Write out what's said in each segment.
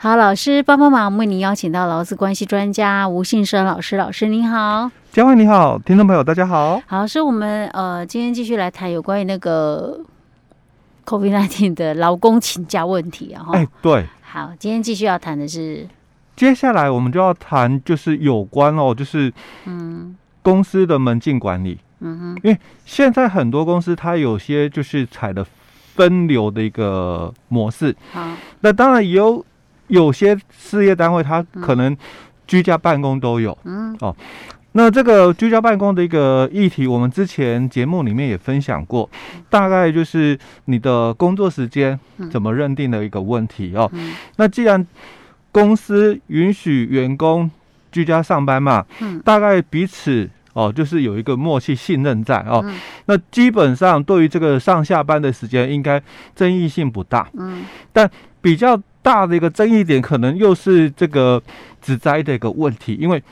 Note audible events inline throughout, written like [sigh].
好，老师帮帮忙，我们为您邀请到劳资关系专家吴信生老师，老师您好，嘉惠你好，听众朋友大家好。好，是我们呃今天继续来谈有关于那个 COVID nineteen 的劳工请假问题啊。哎，对。好，今天继续要谈的是，接下来我们就要谈就是有关哦，就是嗯公司的门禁管理。嗯哼，因为现在很多公司它有些就是采的分流的一个模式。好，那当然也有有些事业单位它可能居家办公都有。嗯，哦，那这个居家办公的一个议题，我们之前节目里面也分享过，大概就是你的工作时间怎么认定的一个问题哦。那既然公司允许员工居家上班嘛，嗯，大概彼此。哦，就是有一个默契、信任在哦。嗯、那基本上对于这个上下班的时间，应该争议性不大。嗯。但比较大的一个争议点，可能又是这个职灾的一个问题，因为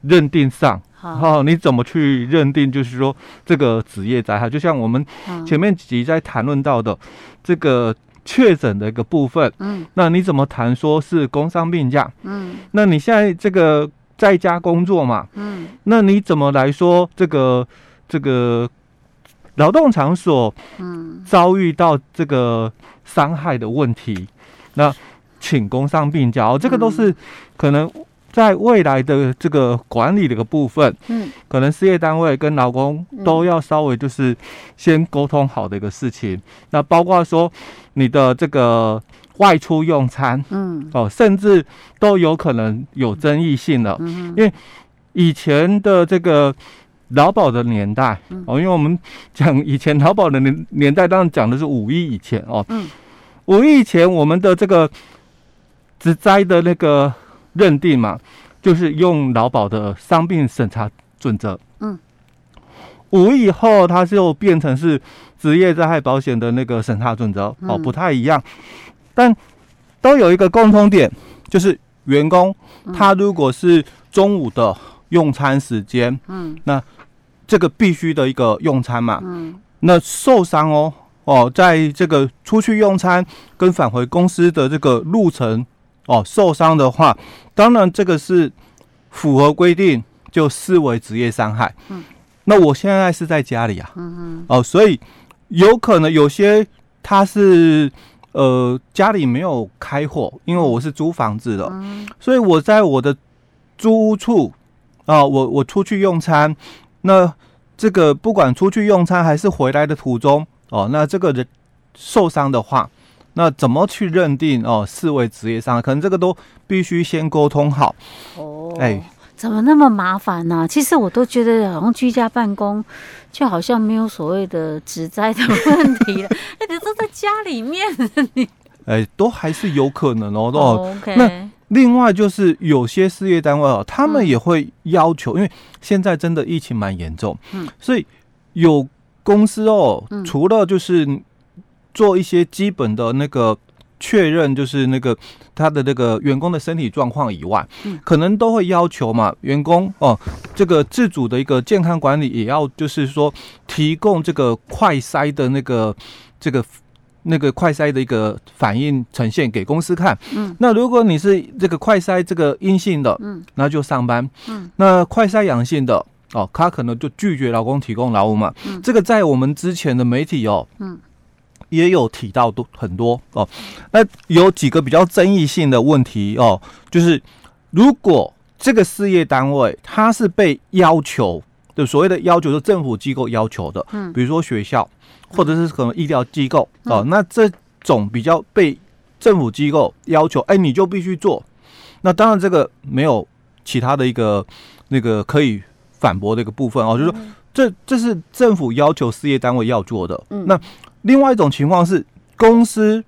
认定上，好、哦，你怎么去认定？就是说这个职业灾害，就像我们前面几集在谈论到的这个确诊的一个部分。嗯。那你怎么谈说是工伤病假？嗯。那你现在这个。在家工作嘛，嗯，那你怎么来说这个这个劳动场所，嗯，遭遇到这个伤害的问题，那请工伤病假，哦，这个都是可能在未来的这个管理的一个部分，嗯，可能事业单位跟劳工都要稍微就是先沟通好的一个事情，那包括说你的这个。外出用餐，嗯，哦，甚至都有可能有争议性的，嗯，因为以前的这个劳保的年代，哦，因为我们讲以前劳保的年年代，当然讲的是五一以前哦，嗯，五一以前我们的这个职灾的那个认定嘛，就是用劳保的伤病审查准则，嗯，五一以后它就变成是职业灾害保险的那个审查准则，哦，不太一样。但都有一个共通点，就是员工他如果是中午的用餐时间，嗯，那这个必须的一个用餐嘛，嗯，那受伤哦哦，在这个出去用餐跟返回公司的这个路程哦受伤的话，当然这个是符合规定，就视为职业伤害。嗯，那我现在是在家里啊，嗯嗯，哦，所以有可能有些他是。呃，家里没有开火，因为我是租房子的，嗯、所以我在我的租屋处啊、呃，我我出去用餐，那这个不管出去用餐还是回来的途中哦，那这个人受伤的话，那怎么去认定哦？视为职业伤，可能这个都必须先沟通好哦。哎。怎么那么麻烦呢、啊？其实我都觉得好像居家办公，就好像没有所谓的职灾的问题了。[laughs] 哎，你都在家里面，你哎，都还是有可能哦。哦，OK。那另外就是有些事业单位哦，他们也会要求，嗯、因为现在真的疫情蛮严重，嗯，所以有公司哦，嗯、除了就是做一些基本的那个。确认就是那个他的那个员工的身体状况以外，嗯，可能都会要求嘛，员工哦，这个自主的一个健康管理也要就是说提供这个快筛的那个这个那个快筛的一个反应呈现给公司看，嗯，那如果你是这个快筛这个阴性的，嗯，那就上班，嗯，那快筛阳性的哦，他可能就拒绝劳工提供劳务嘛，嗯，这个在我们之前的媒体哦，嗯。也有提到多很多哦，那有几个比较争议性的问题哦，就是如果这个事业单位它是被要求的，所谓的要求是政府机构要求的，嗯，比如说学校或者是可能医疗机构哦，那这种比较被政府机构要求，哎，你就必须做，那当然这个没有其他的一个那个可以反驳的一个部分哦，就是说这这是政府要求事业单位要做的，嗯，那。另外一种情况是公司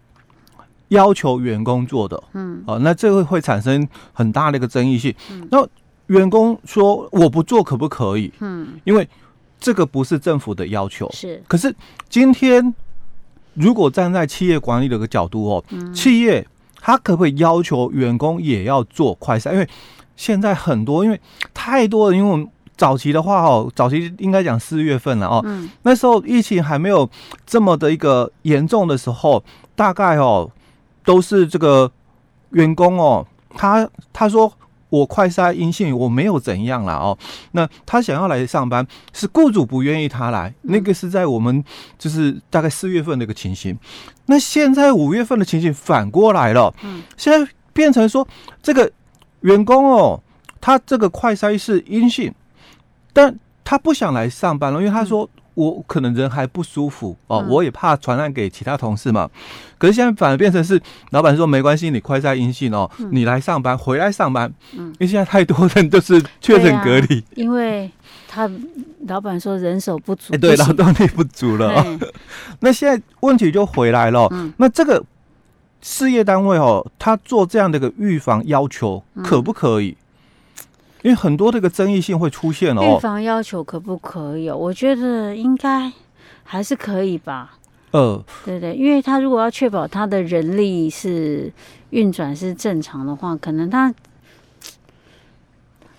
要求员工做的，嗯，哦，那这个会产生很大的一个争议性。嗯，那员工说我不做可不可以？嗯，因为这个不是政府的要求，是。可是今天如果站在企业管理的一个角度哦，嗯，企业他可不可以要求员工也要做快筛？因为现在很多，因为太多人，因为我们。早期的话哦，早期应该讲四月份了哦，嗯，那时候疫情还没有这么的一个严重的时候，大概哦都是这个员工哦，他他说我快筛阴性，我没有怎样了哦。那他想要来上班，是雇主不愿意他来。那个是在我们就是大概四月份的一个情形。那现在五月份的情形反过来了，嗯，现在变成说这个员工哦，他这个快筛是阴性，但他不想来上班了，因为他说。我可能人还不舒服哦，我也怕传染给其他同事嘛。可是现在反而变成是老板说没关系，你快筛阴性哦，你来上班，回来上班。嗯，因为现在太多人都是确诊隔离，因为他老板说人手不足，对，劳动力不足了。[laughs] 那现在问题就回来了，那这个事业单位哦，他做这样的一个预防要求可不可以？因为很多这个争议性会出现哦。预防要求可不可以？我觉得应该还是可以吧。呃，对对，因为他如果要确保他的人力是运转是正常的话，可能他。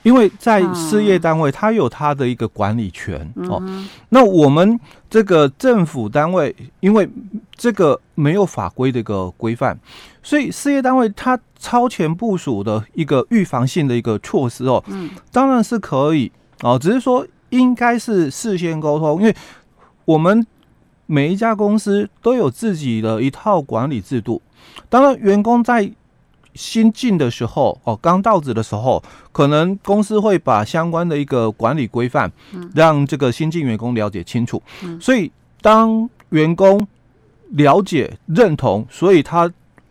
因为在事业单位，它有它的一个管理权哦。那我们这个政府单位，因为这个没有法规的一个规范，所以事业单位它超前部署的一个预防性的一个措施哦，当然是可以哦，只是说应该是事先沟通，因为我们每一家公司都有自己的一套管理制度，当然员工在。新进的时候哦，刚到职的时候，可能公司会把相关的一个管理规范，让这个新进员工了解清楚。所以当员工了解认同，所以他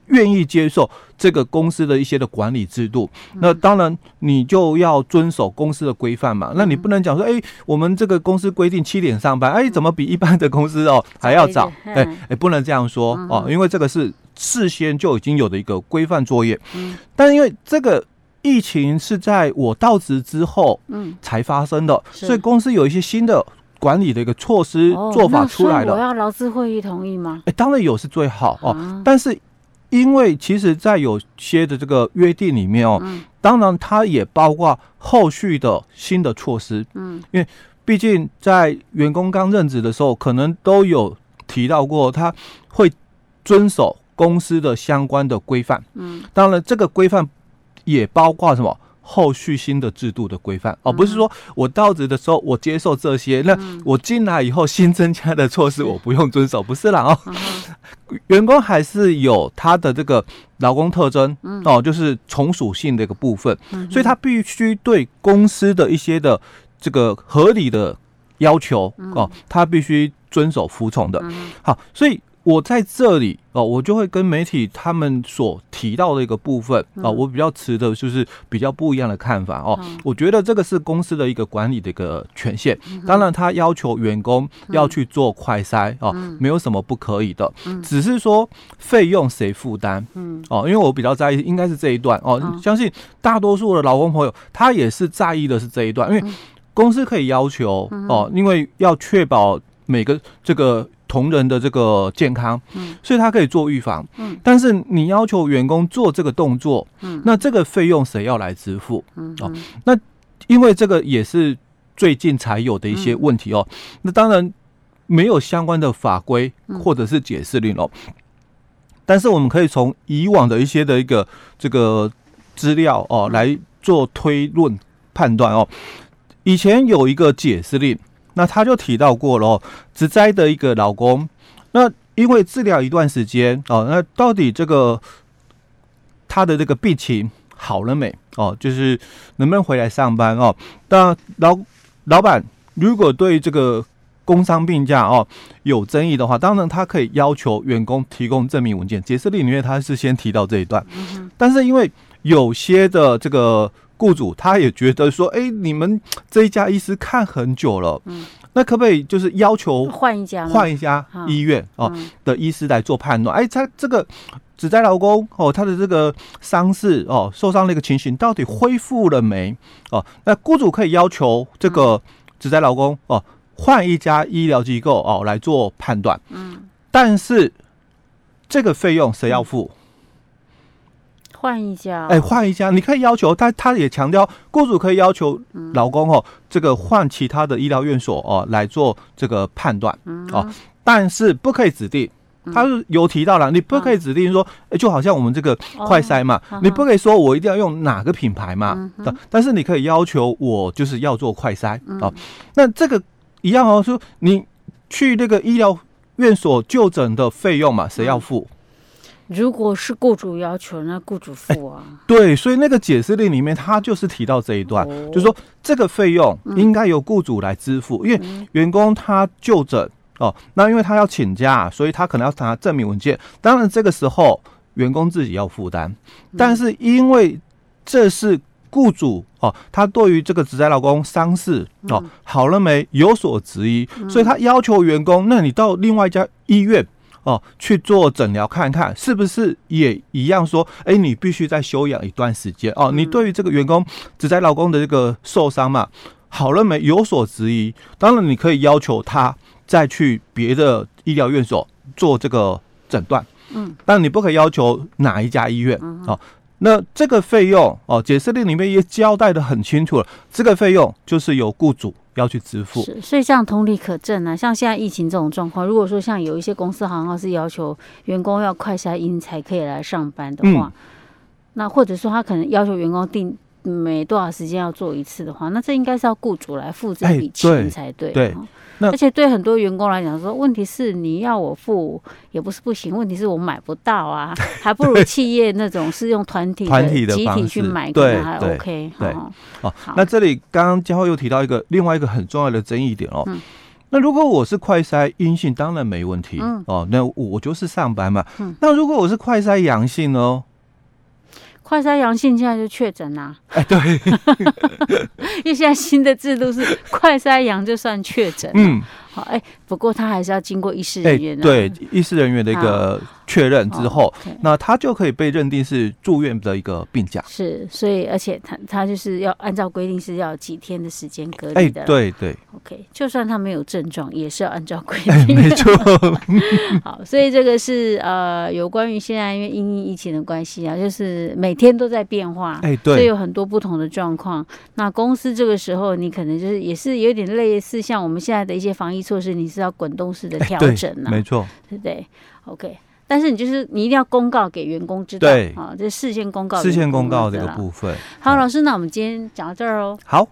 愿意接受这个公司的一些的管理制度。那当然你就要遵守公司的规范嘛。那你不能讲说，哎，我们这个公司规定七点上班，哎，怎么比一般的公司哦还要早？哎哎，不能这样说哦，因为这个是。事先就已经有的一个规范作业，嗯，但因为这个疫情是在我到职之后，嗯，才发生的，所以公司有一些新的管理的一个措施做法出来了。我要劳资会议同意吗？哎，当然有是最好哦。但是因为其实，在有些的这个约定里面哦，当然它也包括后续的新的措施，嗯，因为毕竟在员工刚任职的时候，可能都有提到过，他会遵守。公司的相关的规范，嗯，当然这个规范也包括什么？后续新的制度的规范，哦不是说我到职的时候我接受这些，那我进来以后新增加的措施 [laughs] 我不用遵守，不是啦哦，员工还是有他的这个劳工特征，哦，就是从属性的一个部分，所以他必须对公司的一些的这个合理的要求哦，他必须遵守服从的，好，所以。我在这里哦，我就会跟媒体他们所提到的一个部分啊，我比较持的就是比较不一样的看法哦。我觉得这个是公司的一个管理的一个权限，当然他要求员工要去做快筛哦，没有什么不可以的，只是说费用谁负担？嗯。哦，因为我比较在意应该是这一段哦，相信大多数的劳工朋友他也是在意的是这一段，因为公司可以要求哦，因为要确保每个这个。同仁的这个健康，嗯，所以他可以做预防，嗯，但是你要求员工做这个动作，嗯，那这个费用谁要来支付？嗯，哦，那因为这个也是最近才有的一些问题哦，那当然没有相关的法规或者是解释令哦，但是我们可以从以往的一些的一个这个资料哦来做推论判断哦，以前有一个解释令。那他就提到过了哦，职灾的一个老公，那因为治疗一段时间哦，那到底这个他的这个病情好了没哦？就是能不能回来上班哦？那老老板如果对这个工伤病假哦有争议的话，当然他可以要求员工提供证明文件。解释令里面他是先提到这一段，但是因为有些的这个。雇主他也觉得说，哎、欸，你们这一家医师看很久了，嗯，那可不可以就是要求换一家换一家医院哦的医师来做判断？哎、欸，他这个职灾劳工哦，他的这个伤势哦，受伤的一个情形到底恢复了没？哦，那雇主可以要求这个职灾劳工哦换一家医疗机构哦来做判断，嗯，但是这个费用谁要付？换一家，哎，换一家，你可以要求但，他也强调，雇主可以要求老公哦，这个换其他的医疗院所哦来做这个判断哦，但是不可以指定他是有提到了，你不可以指定说，哎，就好像我们这个快筛嘛，你不可以说我一定要用哪个品牌嘛，但是你可以要求我就是要做快筛哦。那这个一样哦，说你去那个医疗院所就诊的费用嘛，谁要付？如果是雇主要求，那雇主付啊。对，所以那个解释令里面，他就是提到这一段，就是说这个费用应该由雇主来支付，因为员工他就诊。哦，那因为他要请假，所以他可能要拿证明文件。当然，这个时候员工自己要负担，但是因为这是雇主哦，他对于这个职灾劳工伤势哦好了没有所质疑，所以他要求员工，那你到另外一家医院哦去做诊疗看看，是不是也一样说，哎，你必须再休养一段时间哦。你对于这个员工只在劳工的这个受伤嘛，好了没有所质疑，当然你可以要求他。再去别的医疗院所做这个诊断，嗯，但你不可以要求哪一家医院哦。那这个费用哦，解释令里面也交代的很清楚了，这个费用就是由雇主要去支付。是，所以这样同理可证啊。像现在疫情这种状况，如果说像有一些公司好像是要求员工要快筛阴才可以来上班的话，那或者说他可能要求员工定每多少时间要做一次的话，那这应该是要雇主来付这笔钱才对。对。那而且对很多员工来讲，说问题是你要我付也不是不行，问题是我买不到啊，[laughs] 还不如企业那种是用团体团体的集体去买，可能还 OK。对，哦，那这里刚刚嘉慧又提到一个另外一个很重要的争议点哦，那如果我是快筛阴性，当然没问题嗯哦，那我就是上班嘛。那如果我是快筛阳性呢？快筛阳性现在就确诊啦！哎，对，[laughs] 因为现在新的制度是快筛阳就算确诊。嗯，好，哎，不过他还是要经过医师人员的，对，医师人员的一个。确认之后，那他就可以被认定是住院的一个病假。是，所以而且他他就是要按照规定是要几天的时间隔离的。对对。OK，就算他没有症状，也是要按照规定。没错。[laughs] 好，所以这个是呃，有关于现在因为因疫情的关系啊，就是每天都在变化。哎，对。所以有很多不同的状况。那公司这个时候，你可能就是也是有点类似像我们现在的一些防疫措施，你是要滚动式的调整啊。没错。对不对？OK。但是你就是你一定要公告给员工知道，对啊，这事先公告，事先公告这个部分。好，老师，那我们今天讲到这儿哦。好。